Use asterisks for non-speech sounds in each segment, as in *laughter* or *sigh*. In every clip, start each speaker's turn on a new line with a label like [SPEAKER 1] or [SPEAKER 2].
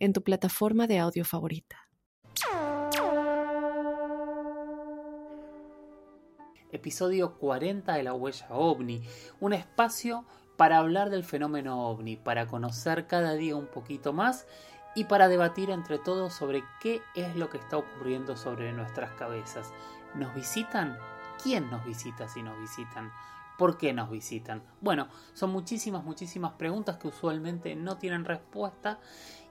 [SPEAKER 1] en tu plataforma de audio favorita.
[SPEAKER 2] episodio 40 de la huella ovni, un espacio para hablar del fenómeno ovni, para conocer cada día un poquito más y para debatir entre todos sobre qué es lo que está ocurriendo sobre nuestras cabezas. ¿Nos visitan? ¿Quién nos visita si nos visitan? ¿Por qué nos visitan? Bueno, son muchísimas, muchísimas preguntas que usualmente no tienen respuesta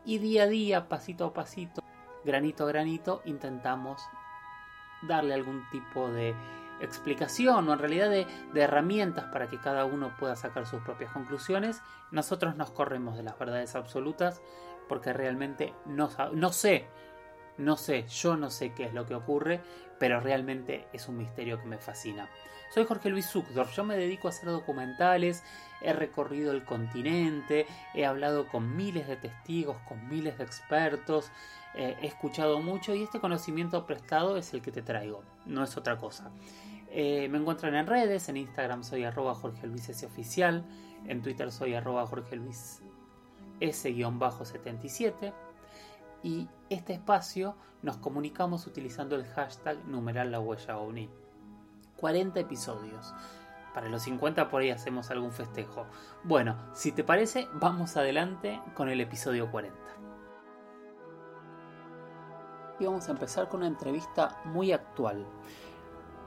[SPEAKER 2] y día a día, pasito a pasito, granito a granito, intentamos darle algún tipo de explicación o en realidad de, herramientas para que cada uno pueda sacar sus propias conclusiones, nosotros nos corremos de las verdades absolutas porque realmente no, no sé, no sé, yo no sé qué es lo que ocurre, pero realmente es un misterio que me fascina. Soy Jorge Luis Zuckdorf, yo me dedico a hacer documentales, he recorrido el continente, he hablado con miles de testigos, con miles de expertos, eh, he escuchado mucho y este conocimiento prestado es el que te traigo, no es otra cosa. Eh, me encuentran en redes, en Instagram soy arroba Jorge Luis S oficial, en Twitter soy arroba Jorge Luis S-77 y este espacio nos comunicamos utilizando el hashtag numeral la huella ovni. 40 episodios. Para los 50 por ahí hacemos algún festejo. Bueno, si te parece, vamos adelante con el episodio 40. Y vamos a empezar con una entrevista muy actual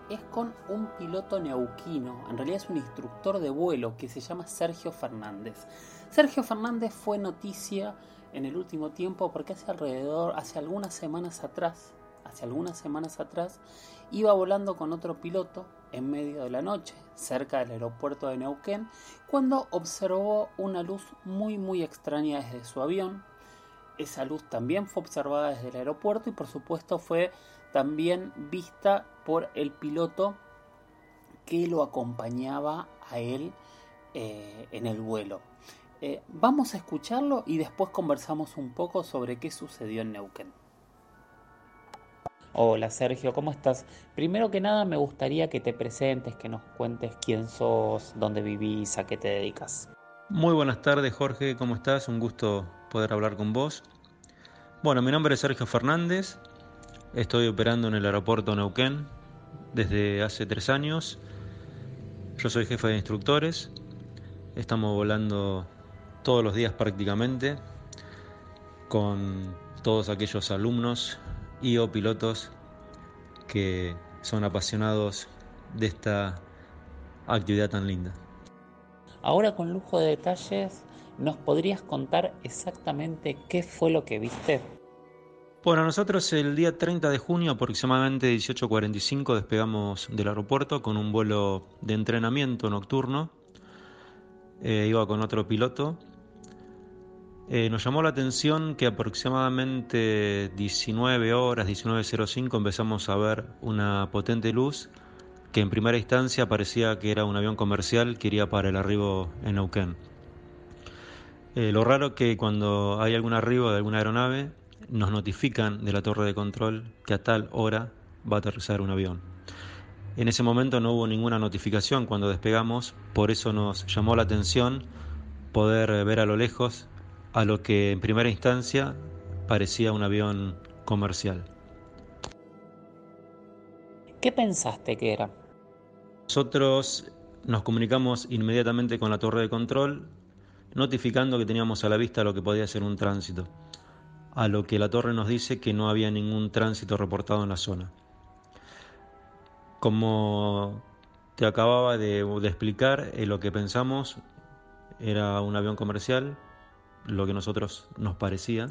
[SPEAKER 2] es con un piloto neuquino, en realidad es un instructor de vuelo que se llama Sergio Fernández. Sergio Fernández fue noticia en el último tiempo porque hace alrededor, hace algunas semanas atrás, hace algunas semanas atrás, iba volando con otro piloto en medio de la noche, cerca del aeropuerto de Neuquén, cuando observó una luz muy muy extraña desde su avión. Esa luz también fue observada desde el aeropuerto y por supuesto fue también vista por el piloto que lo acompañaba a él eh, en el vuelo. Eh, vamos a escucharlo y después conversamos un poco sobre qué sucedió en Neuquén. Hola Sergio, ¿cómo estás? Primero que nada me gustaría que te presentes, que nos cuentes quién sos, dónde vivís, a qué te dedicas.
[SPEAKER 3] Muy buenas tardes Jorge, ¿cómo estás? Un gusto poder hablar con vos. Bueno, mi nombre es Sergio Fernández, Estoy operando en el aeropuerto Neuquén desde hace tres años. Yo soy jefe de instructores. Estamos volando todos los días prácticamente con todos aquellos alumnos y o pilotos que son apasionados de esta actividad tan linda.
[SPEAKER 2] Ahora con lujo de detalles, ¿nos podrías contar exactamente qué fue lo que viste?
[SPEAKER 3] Bueno, nosotros el día 30 de junio, aproximadamente 18.45, despegamos del aeropuerto con un vuelo de entrenamiento nocturno. Eh, iba con otro piloto. Eh, nos llamó la atención que aproximadamente 19 horas, 19.05, empezamos a ver una potente luz que en primera instancia parecía que era un avión comercial que iría para el arribo en Neuquén. Eh, lo raro es que cuando hay algún arribo de alguna aeronave, nos notifican de la torre de control que a tal hora va a aterrizar un avión. En ese momento no hubo ninguna notificación cuando despegamos, por eso nos llamó la atención poder ver a lo lejos a lo que en primera instancia parecía un avión comercial.
[SPEAKER 2] ¿Qué pensaste que era?
[SPEAKER 3] Nosotros nos comunicamos inmediatamente con la torre de control, notificando que teníamos a la vista lo que podía ser un tránsito a lo que la torre nos dice que no había ningún tránsito reportado en la zona. Como te acababa de, explicar, eh, lo que pensamos era un avión comercial, lo que nosotros nos parecía.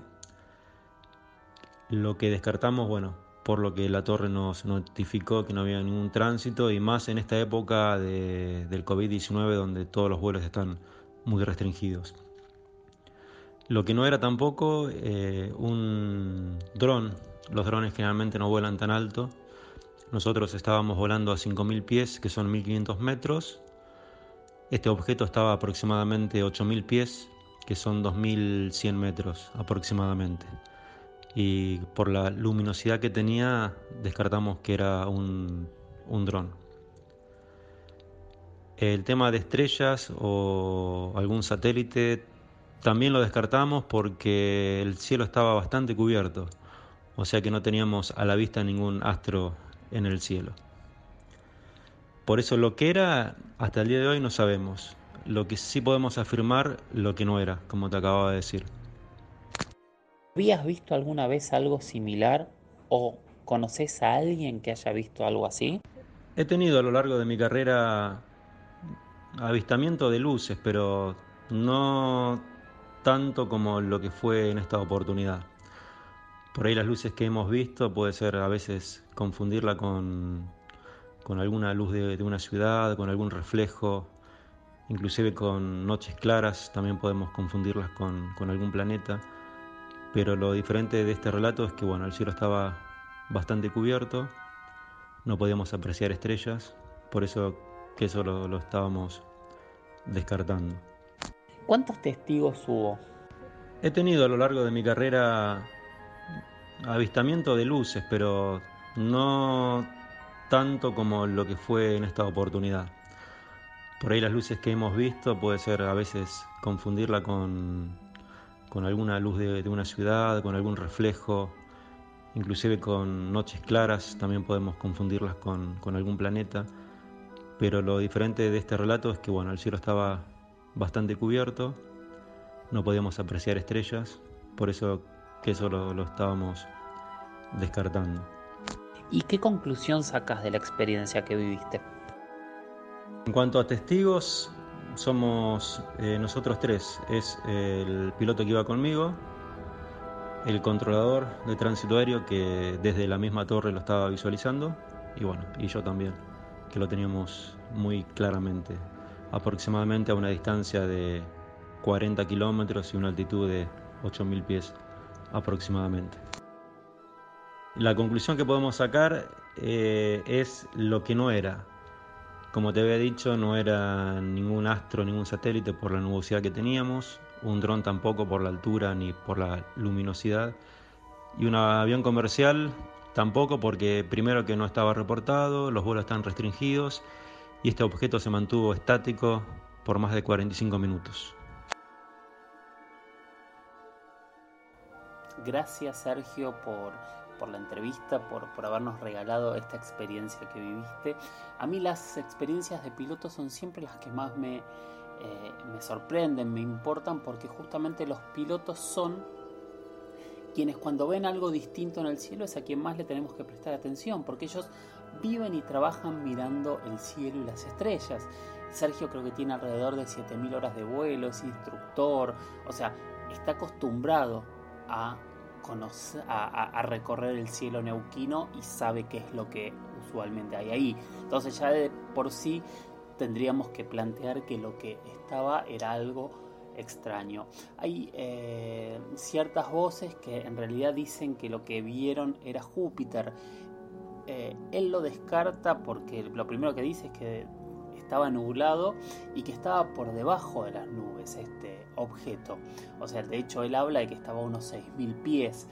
[SPEAKER 3] Lo que descartamos, bueno, por lo que la torre nos notificó que no había ningún tránsito y más en esta época del COVID-19 donde todos los vuelos están muy restringidos. Lo que no era tampoco eh, un dron. Los drones generalmente no vuelan tan alto. Nosotros estábamos volando a 5.000 pies, que son 1.500 metros. Este objeto estaba a aproximadamente 8.000 pies, que son 2.100 metros aproximadamente. Y por la luminosidad que tenía, descartamos que era un, un dron. El tema de estrellas o algún satélite también lo descartamos porque el cielo estaba bastante cubierto, o sea que no teníamos a la vista ningún astro en el cielo. Por eso lo que era, hasta el día de hoy no sabemos. Lo que sí podemos afirmar, lo que no era, como te acababa de decir.
[SPEAKER 2] ¿Habías visto alguna vez algo similar o conoces a alguien que haya visto algo así?
[SPEAKER 3] He tenido a lo largo de mi carrera avistamiento de luces, pero no tanto como lo que fue en esta oportunidad. Por ahí las luces que hemos visto puede ser a veces confundirla con, con alguna luz de, una ciudad, con algún reflejo, inclusive con noches claras también podemos confundirlas con, con algún planeta. Pero lo diferente de este relato es que bueno, el cielo estaba bastante cubierto, no podíamos apreciar estrellas, por eso que eso lo estábamos descartando.
[SPEAKER 2] ¿Cuántos testigos hubo?
[SPEAKER 3] He tenido a lo largo de mi carrera avistamiento de luces, pero no tanto como lo que fue en esta oportunidad. Por ahí las luces que hemos visto puede ser a veces confundirla con, con alguna luz de, una ciudad, con algún reflejo, inclusive con noches claras, también podemos confundirlas con, con algún planeta. Pero lo diferente de este relato es que bueno, el cielo estaba bastante cubierto, no podíamos apreciar estrellas, por eso que eso lo, estábamos descartando.
[SPEAKER 2] ¿Y qué conclusión sacas de la experiencia que viviste?
[SPEAKER 3] En cuanto a testigos, somos eh, nosotros tres. Es el piloto que iba conmigo, el controlador de tránsito aéreo que desde la misma torre lo estaba visualizando y bueno, y yo también, que lo teníamos muy claramente aproximadamente a una distancia de 40 kilómetros y una altitud de 8.000 pies aproximadamente. La conclusión que podemos sacar eh, es lo que no era. Como te había dicho, no era ningún astro, ningún satélite por la nubosidad que teníamos, un dron tampoco por la altura ni por la luminosidad, y un avión comercial tampoco porque primero que no estaba reportado, los vuelos están restringidos y este objeto se mantuvo estático por más de 45 minutos.
[SPEAKER 2] Gracias Sergio por, por la entrevista, por, por, habernos regalado esta experiencia que viviste. A mí las experiencias de piloto son siempre las que más me, eh, me sorprenden, me importan, porque justamente los pilotos son quienes cuando ven algo distinto en el cielo es a quien más le tenemos que prestar atención, porque ellos viven y trabajan mirando el cielo y las estrellas. Sergio creo que tiene alrededor de 7.000 horas de vuelo, es instructor, o sea, está acostumbrado a, a, recorrer el cielo neuquino y sabe qué es lo que usualmente hay ahí. Entonces ya de por sí tendríamos que plantear que lo que estaba era algo extraño. Hay eh, ciertas voces que en realidad dicen que lo que vieron era Júpiter eh, él lo descarta porque lo primero que dice es que estaba nublado y que estaba por debajo de las nubes este objeto. O sea, de hecho él habla de que estaba a unos 6.000 pies.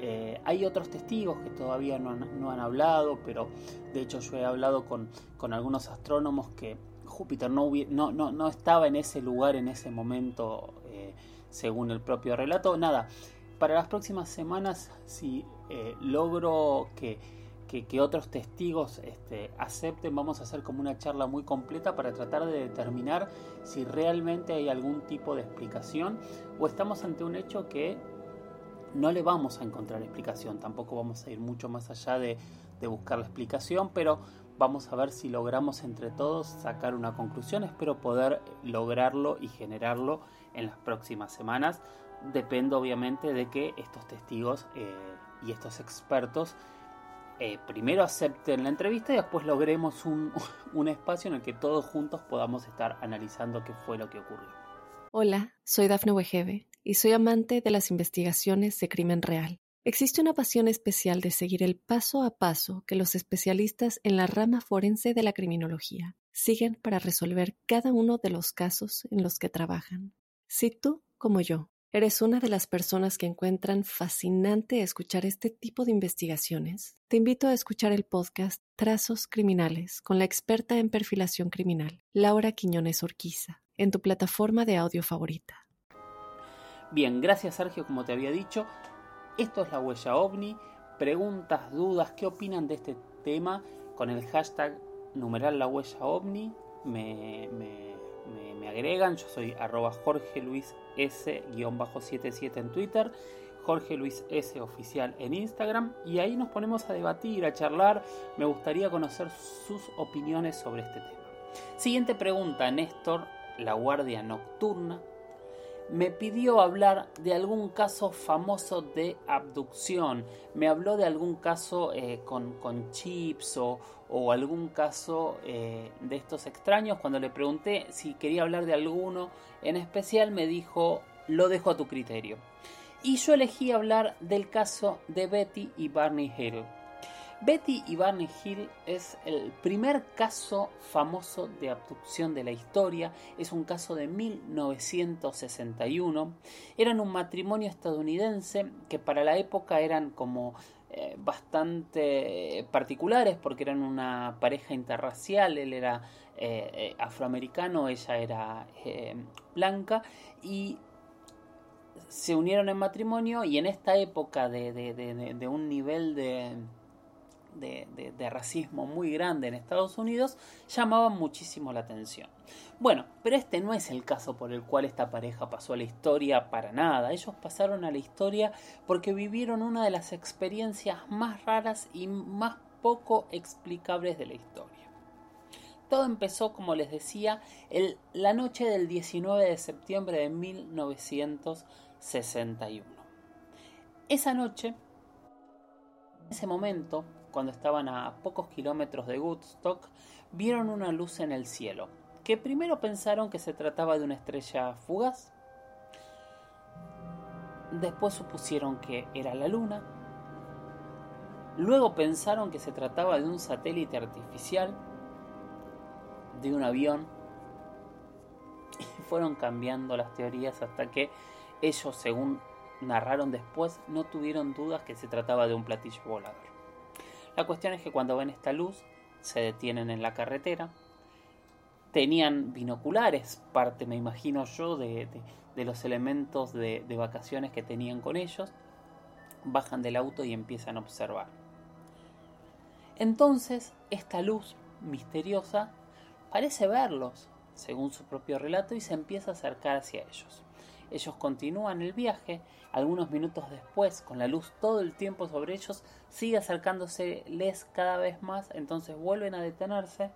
[SPEAKER 2] Eh, hay otros testigos que todavía no han, hablado, pero de hecho yo he hablado con, algunos astrónomos que Júpiter no, no, no, estaba en ese lugar en ese momento, eh, según el propio relato. Nada, para las próximas semanas, si logro que que, otros testigos este, acepten, vamos a hacer como una charla muy completa para tratar de determinar si realmente hay algún tipo de explicación o estamos ante un hecho que no le vamos a encontrar explicación, tampoco vamos a ir mucho más allá de, buscar la explicación, pero vamos a ver si logramos entre todos sacar una conclusión, espero poder lograrlo y generarlo en las próximas semanas, depende obviamente de que estos testigos eh, y estos expertos eh, primero acepten la entrevista y después logremos un, *laughs* un espacio en el que todos juntos podamos estar analizando qué fue lo que ocurrió.
[SPEAKER 1] Hola, soy Dafne Wegebe y soy amante de las investigaciones de crimen real. Existe una pasión especial de seguir el paso a paso que los especialistas en la rama forense de la criminología siguen para resolver cada uno de los casos en los que trabajan. Si tú, como yo, eres una de las personas que encuentran fascinante escuchar este tipo de investigaciones, te invito a escuchar el podcast Trazos Criminales con la experta en perfilación criminal, Laura Quiñones Orquiza, en tu plataforma de audio favorita.
[SPEAKER 2] Bien, gracias Sergio, como te había dicho, esto es la huella ovni. Preguntas, dudas, ¿qué opinan de este tema? Con el hashtag numeral la huella ovni me, me, agregan. Yo soy arroba Jorge Luis S-77 en Twitter. Jorge Luis S oficial en Instagram y ahí nos ponemos a debatir, a charlar. Me gustaría conocer sus opiniones sobre este tema. Siguiente pregunta, Néstor, la guardia nocturna me pidió hablar de algún caso famoso de abducción. Me habló de algún caso eh, con, chips o, algún caso eh, de estos extraños. Cuando le pregunté si quería hablar de alguno en especial, me dijo, lo dejo a tu criterio. Y yo elegí hablar del caso de Betty y Barney Hill. Betty y Barney Hill es el primer caso famoso de abducción de la historia. Es un caso de 1961. Eran un matrimonio estadounidense que para la época eran como eh, bastante particulares porque eran una pareja interracial. Él era eh, eh, afroamericano, ella era blanca y se unieron en matrimonio y en esta época de un nivel de de, racismo muy grande en Estados Unidos llamaban muchísimo la atención. Bueno, pero este no es el caso por el cual esta pareja pasó a la historia para nada. Ellos pasaron a la historia porque vivieron una de las experiencias más raras y más poco explicables de la historia. Todo empezó, como les decía, la noche del 19 de septiembre de 1961. Esa noche, en ese momento, cuando estaban a pocos kilómetros de Woodstock, vieron una luz en el cielo, que primero pensaron que se trataba de una estrella fugaz, después supusieron que era la luna, luego pensaron que se trataba de un satélite artificial, de un avión, *laughs* y fueron cambiando las teorías hasta que ellos, según narraron después, no tuvieron dudas que se trataba de un platillo volador. La cuestión es que cuando ven esta luz se detienen en la carretera. Tenían binoculares, parte me imagino yo de, los elementos de, de vacaciones que tenían con ellos. Bajan del auto y empiezan a observar. Entonces, esta luz misteriosa parece verlos, según su propio relato, y se empieza a acercar hacia ellos. Ellos continúan el viaje, algunos minutos después, con la luz todo el tiempo sobre ellos, sigue acercándoseles cada vez más, entonces vuelven a detenerse.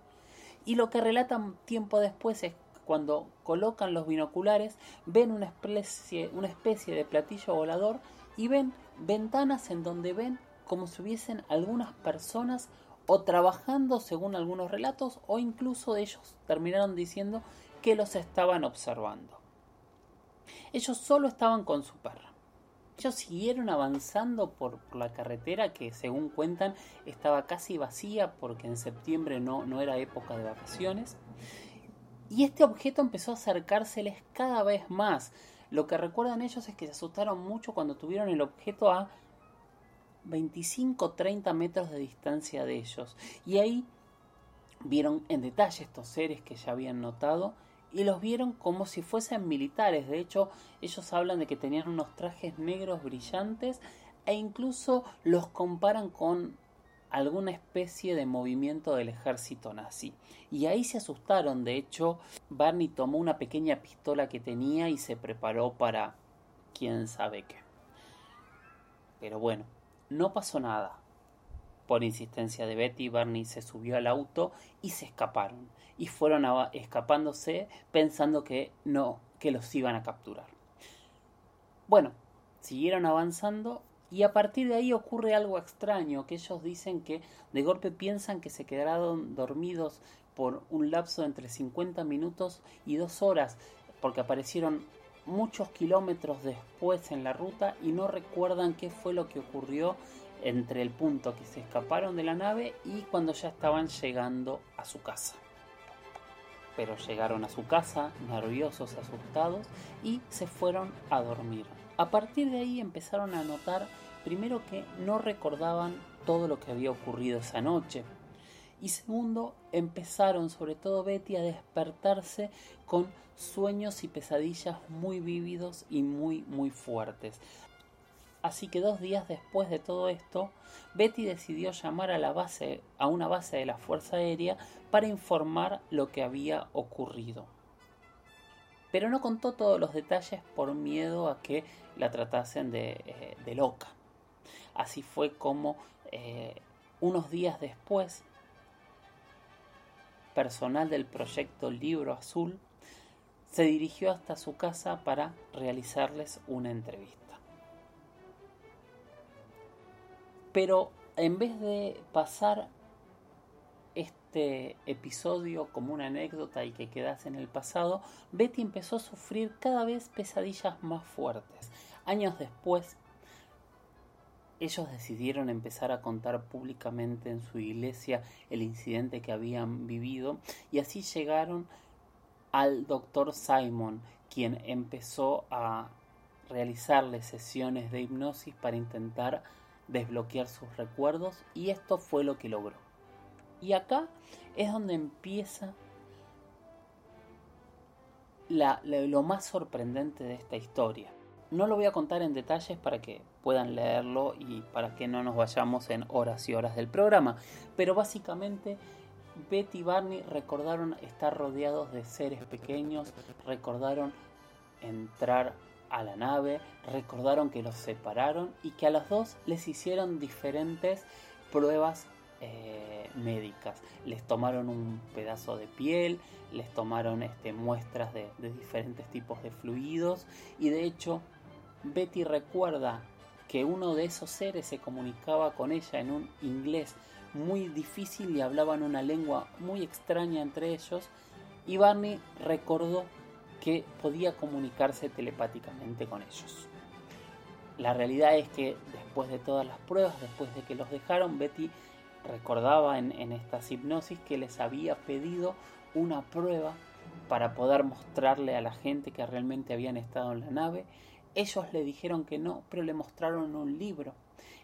[SPEAKER 2] Y lo que relatan tiempo después es cuando colocan los binoculares, ven una especie, una especie de platillo volador y ven ventanas en donde ven como si hubiesen algunas personas o trabajando según algunos relatos o incluso ellos terminaron diciendo que los estaban observando. Ellos solo estaban con su perra. Ellos siguieron avanzando por, la carretera que según cuentan estaba casi vacía porque en septiembre no, no era época de vacaciones. Y este objeto empezó a acercárseles cada vez más. Lo que recuerdan ellos es que se asustaron mucho cuando tuvieron el objeto a 25-30 metros de distancia de ellos. Y ahí vieron en detalle estos seres que ya habían notado y los vieron como si fuesen militares. De hecho, ellos hablan de que tenían unos trajes negros brillantes e incluso los comparan con alguna especie de movimiento del ejército nazi. Y ahí se asustaron. De hecho, Barney tomó una pequeña pistola que tenía y se preparó para quién sabe qué. Pero bueno, no pasó nada. Por insistencia de Betty, Barney se subió al auto y se escaparon. Y fueron escapándose pensando que no, que los iban a capturar. Bueno, siguieron avanzando y a partir de ahí ocurre algo extraño, que ellos dicen que de golpe piensan que se quedaron dormidos por un lapso de entre 50 minutos y dos horas, porque aparecieron muchos kilómetros después en la ruta y no recuerdan qué fue lo que ocurrió entre el punto que se escaparon de la nave y cuando ya estaban llegando a su casa. Pero llegaron a su casa nerviosos, asustados y se fueron a dormir. A partir de ahí empezaron a notar primero que no recordaban todo lo que había ocurrido esa noche. Y segundo, empezaron sobre todo Betty a despertarse con sueños y pesadillas muy vívidos y muy muy fuertes. Así que dos días después de todo esto, Betty decidió llamar a la base, a una base de la Fuerza Aérea para informar lo que había ocurrido. Pero no contó todos los detalles por miedo a que la tratasen de, eh, loca. Así fue como eh, unos días después, personal del proyecto Libro Azul se dirigió hasta su casa para realizarles una entrevista. Pero en vez de pasar este episodio como una anécdota y que quedase en el pasado, Betty empezó a sufrir cada vez pesadillas más fuertes. Años después, ellos decidieron empezar a contar públicamente en su iglesia el incidente que habían vivido y así llegaron al doctor Simon, quien empezó a realizarle sesiones de hipnosis para intentar desbloquear sus recuerdos y esto fue lo que logró. Y acá es donde empieza lo más sorprendente de esta historia. No lo voy a contar en detalles para que puedan leerlo y para que no nos vayamos en horas y horas del programa, pero básicamente Betty y Barney recordaron estar rodeados de seres pequeños, recordaron entrar a la nave, recordaron que los separaron y que a los dos les hicieron diferentes pruebas eh, médicas. Les tomaron un pedazo de piel, les tomaron este, muestras de, de diferentes tipos de fluidos y de hecho Betty recuerda que uno de esos seres se comunicaba con ella en un inglés muy difícil y hablaban una lengua muy extraña entre ellos y Barney recordó que podía comunicarse telepáticamente con ellos. La realidad es que después de todas las pruebas, después de que los dejaron, Betty recordaba en, en estas hipnosis que les había pedido una prueba para poder mostrarle a la gente que realmente habían estado en la nave. Ellos le dijeron que no, pero le mostraron un libro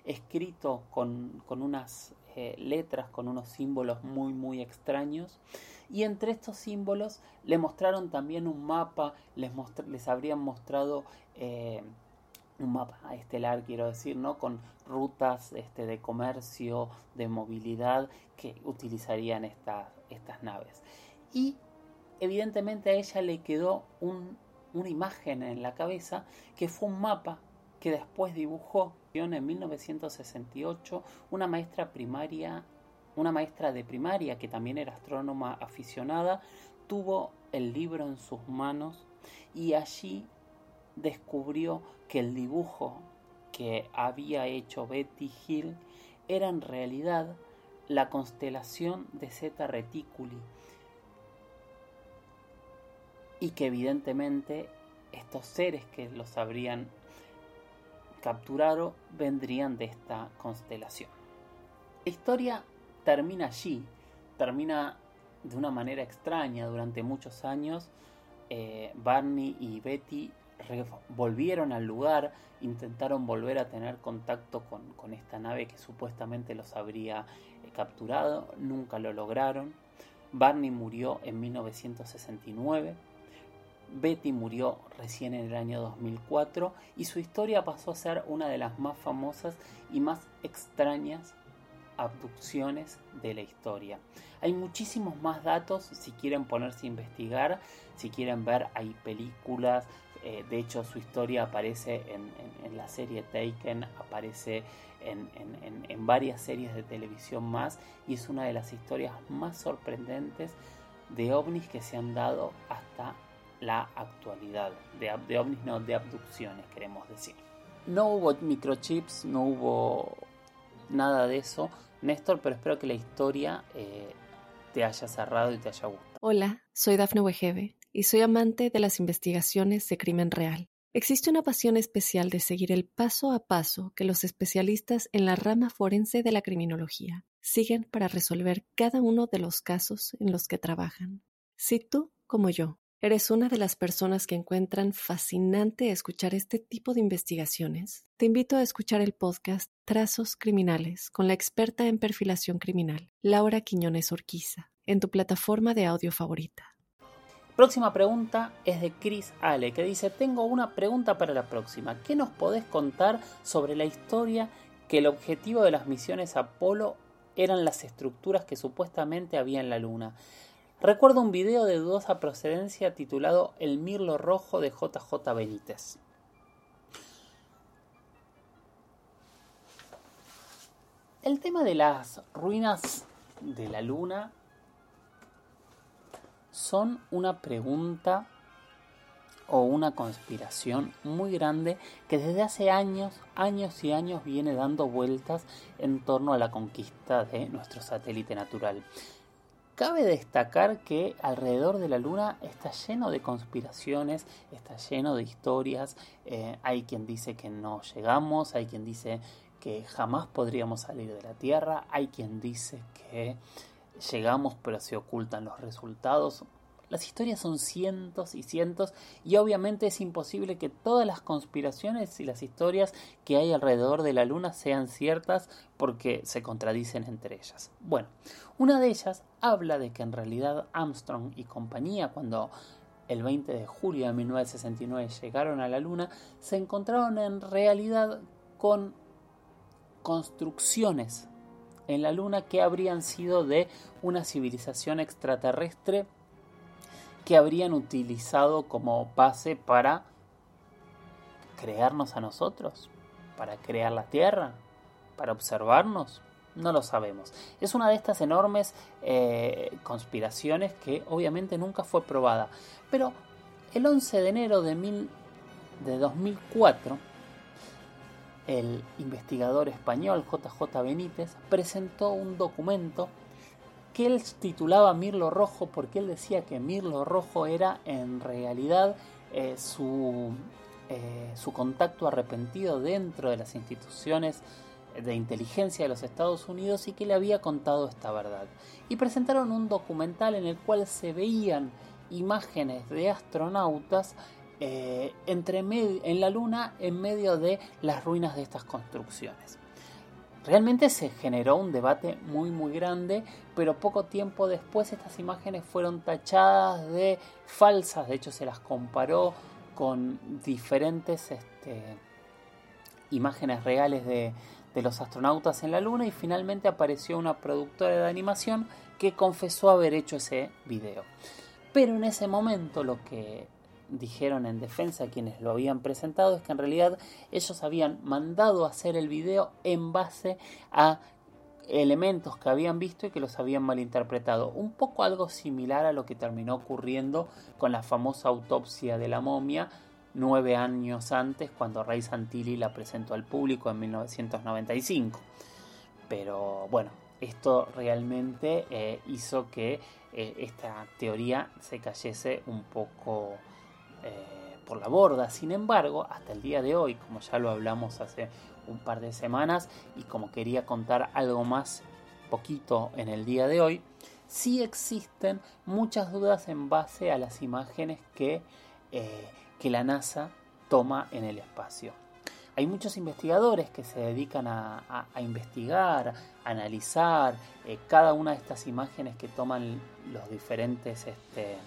[SPEAKER 2] escrito con, con unas eh, letras, con unos símbolos muy, muy extraños y entre estos símbolos le mostraron también un mapa, les, les habrían mostrado eh, un mapa estelar, quiero decir, ¿no? Con rutas este, de comercio, de movilidad que utilizarían estas naves. Y evidentemente a ella le quedó una imagen en la cabeza que fue un mapa que después dibujó en 1968 una maestra primaria una maestra de primaria que también era astrónoma aficionada, tuvo el libro en sus manos y allí descubrió que el dibujo que había hecho Betty Hill era en realidad la constelación de Zeta Reticuli y que evidentemente estos seres que los habrían capturado vendrían de esta constelación. La historia termina allí, termina de una manera extraña durante muchos años. Eh, Barney y Betty volvieron al lugar, intentaron volver a tener contacto con, esta nave que supuestamente los habría eh, capturado, nunca lo lograron. Barney murió en 1969, Betty murió recién en el año 2004 y su historia pasó a ser una de las más famosas y más extrañas abducciones de la historia. Hay muchísimos más datos si quieren ponerse a investigar, si quieren ver, hay películas, eh, de hecho su historia aparece en, la serie Taken, aparece en, varias series de televisión más y es una de las historias más sorprendentes de ovnis que se han dado hasta la actualidad, de, de ovnis no, de abducciones queremos decir. No hubo microchips, no hubo nada de eso, Néstor, pero espero que la historia eh, te haya cerrado y te haya gustado.
[SPEAKER 1] Hola, soy Dafne Wegebe y soy amante de las investigaciones de crimen real. Existe una pasión especial de seguir el paso a paso que los especialistas en la rama forense de la criminología siguen para resolver cada uno de los casos en los que trabajan. Si tú, como yo, ¿Eres una de las personas que encuentran fascinante escuchar este tipo de investigaciones? Te invito a escuchar el podcast Trazos Criminales con la experta en perfilación criminal, Laura Quiñones Orquiza, en tu plataforma de audio favorita.
[SPEAKER 2] Próxima pregunta es de Chris Ale, que dice, tengo una pregunta para la próxima. ¿Qué nos podés contar sobre la historia que el objetivo de las misiones Apolo eran las estructuras que supuestamente había en la Luna? Recuerdo un video de dudosa procedencia titulado El Mirlo Rojo de JJ Benítez. El tema de las ruinas de la luna son una pregunta o una conspiración muy grande que desde hace años, años y años viene dando vueltas en torno a la conquista de nuestro satélite natural. Cabe destacar que alrededor de la Luna está lleno de conspiraciones, está lleno de historias. Eh, hay quien dice que no llegamos, hay quien dice que jamás podríamos salir de la Tierra, hay quien dice que llegamos pero se ocultan los resultados. Las historias son cientos y cientos y obviamente es imposible que todas las conspiraciones y las historias que hay alrededor de la Luna sean ciertas porque se contradicen entre ellas. Bueno, una de ellas habla de que en realidad Armstrong y compañía cuando el 20 de julio de 1969 llegaron a la Luna, se encontraron en realidad con construcciones en la Luna que habrían sido de una civilización extraterrestre que habrían utilizado como base para crearnos a nosotros, para crear la Tierra, para observarnos. No lo sabemos. Es una de estas enormes eh, conspiraciones que obviamente nunca fue probada. Pero el 11 de enero de, mil, de 2004, el investigador español JJ Benítez presentó un documento que él titulaba Mirlo Rojo porque él decía que Mirlo Rojo era en realidad eh, su, eh, su contacto arrepentido dentro de las instituciones de inteligencia de los Estados Unidos y que le había contado esta verdad. Y presentaron un documental en el cual se veían imágenes de astronautas eh, entre en la Luna en medio de las ruinas de estas construcciones. Realmente se generó un debate muy muy grande, pero poco tiempo después estas imágenes fueron tachadas de falsas, de hecho se las comparó con diferentes este, imágenes reales de, de los astronautas en la Luna y finalmente apareció una productora de animación que confesó haber hecho ese video. Pero en ese momento lo que dijeron en defensa quienes lo habían presentado es que en realidad ellos habían mandado hacer el video en base a elementos que habían visto y que los habían malinterpretado. Un poco algo similar a lo que terminó ocurriendo con la famosa autopsia de la momia nueve años antes cuando Ray Santilli la presentó al público en 1995. Pero bueno, esto realmente eh, hizo que eh, esta teoría se cayese un poco eh, por la borda. Sin embargo, hasta el día de hoy, como ya lo hablamos hace un par de semanas y como quería contar algo más poquito en el día de hoy, sí existen muchas dudas en base a las imágenes que, eh, que la NASA toma en el espacio. Hay muchos investigadores que se dedican a, investigar, a analizar eh, cada una de estas imágenes que toman los diferentes este,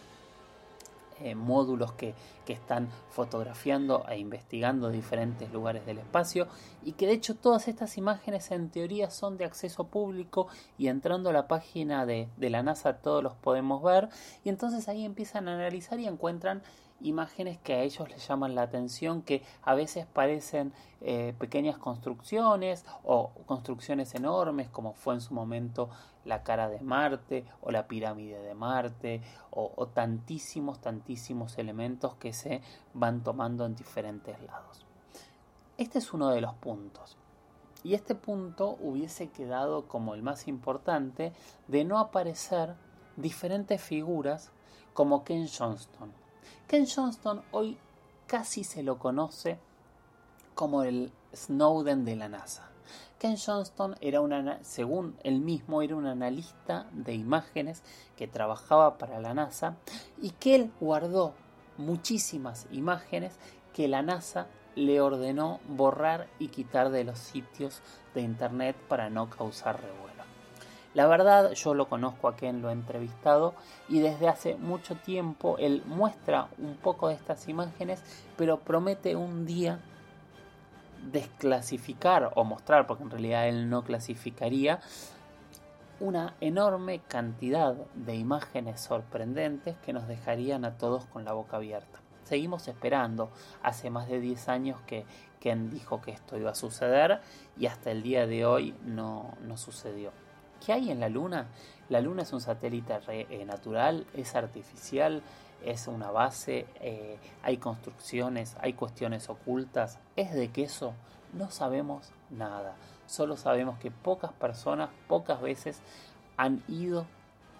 [SPEAKER 2] eh, módulos que, que, están fotografiando e investigando diferentes lugares del espacio y que de hecho todas estas imágenes en teoría son de acceso público y entrando a la página de, de la NASA todos los podemos ver y entonces ahí empiezan a analizar y encuentran imágenes que a ellos les llaman la atención, que a veces parecen eh, pequeñas construcciones o construcciones enormes, como fue en su momento la cara de Marte o la pirámide de Marte, o, tantísimos, tantísimos elementos que se van tomando en diferentes lados. Este es uno de los puntos. Y este punto hubiese quedado como el más importante de no aparecer diferentes figuras como Ken Johnston Ken Johnston hoy casi se lo conoce como el Snowden de la NASA. Ken Johnston era según él mismo, era un analista de imágenes que trabajaba para la NASA y que él guardó muchísimas imágenes que la NASA le ordenó borrar y quitar de los sitios de internet para no causar revuelo. La verdad, yo lo conozco a Ken, lo he entrevistado y desde hace mucho tiempo él muestra un poco de estas imágenes, pero promete un día desclasificar o mostrar, porque en realidad él no clasificaría, una enorme cantidad de imágenes sorprendentes que nos dejarían a todos con la boca abierta. Seguimos esperando. Hace más de 10 años que Ken dijo que esto iba a suceder y hasta el día de hoy no sucedió. ¿Qué hay en la Luna? La Luna es un satélite eh, natural, es artificial, es una base, eh, hay construcciones, hay cuestiones ocultas, es de queso, no sabemos nada. Solo sabemos que pocas personas, pocas veces han ido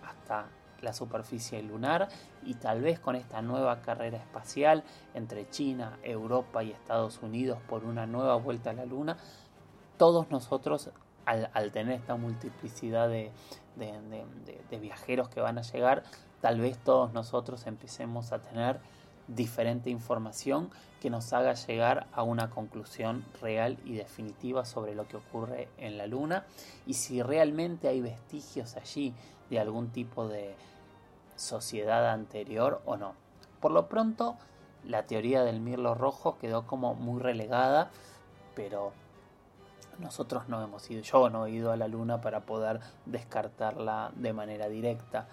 [SPEAKER 2] hasta la superficie lunar y tal vez con esta nueva carrera espacial entre China, Europa y Estados Unidos por una nueva vuelta a la Luna, todos nosotros al, tener esta multiplicidad de, viajeros que van a llegar, tal vez todos nosotros empecemos a tener diferente información que nos haga llegar a una conclusión real y definitiva sobre lo que ocurre en la Luna y si realmente hay vestigios allí de algún tipo de sociedad anterior o no. Por lo pronto, la teoría del mirlo rojo quedó como muy relegada, pero nosotros no hemos ido, yo no he ido a la luna para poder descartarla de manera directa.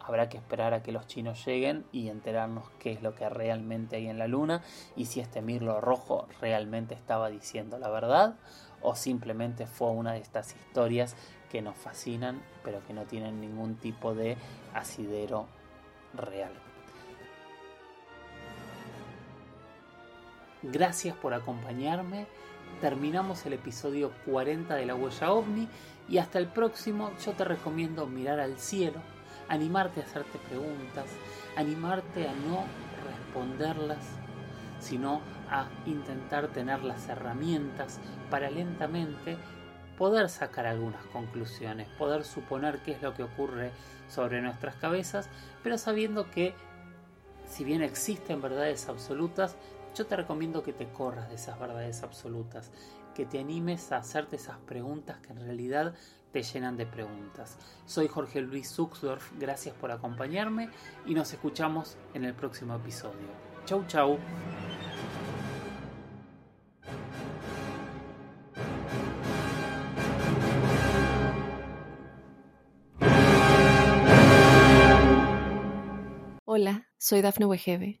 [SPEAKER 2] Habrá que esperar a que los chinos lleguen y enterarnos qué es lo que realmente hay en la luna y si este mirlo rojo realmente estaba diciendo la verdad o simplemente fue una de estas historias que nos fascinan pero que no tienen ningún tipo de asidero real. Gracias por acompañarme terminamos el episodio 40 de la huella ovni y hasta el próximo yo te recomiendo mirar al cielo, animarte a hacerte preguntas, animarte a no responderlas, sino a intentar tener las herramientas para lentamente poder sacar algunas conclusiones, poder suponer qué es lo que ocurre sobre nuestras cabezas, pero sabiendo que si bien existen verdades absolutas, yo te recomiendo que te corras de esas verdades absolutas, que te animes a hacerte esas preguntas que en realidad te llenan de preguntas. Soy Jorge Luis Zuxdorf, gracias por acompañarme y nos escuchamos en el próximo episodio. Chau chau.
[SPEAKER 1] Hola, soy Dafne Wegebe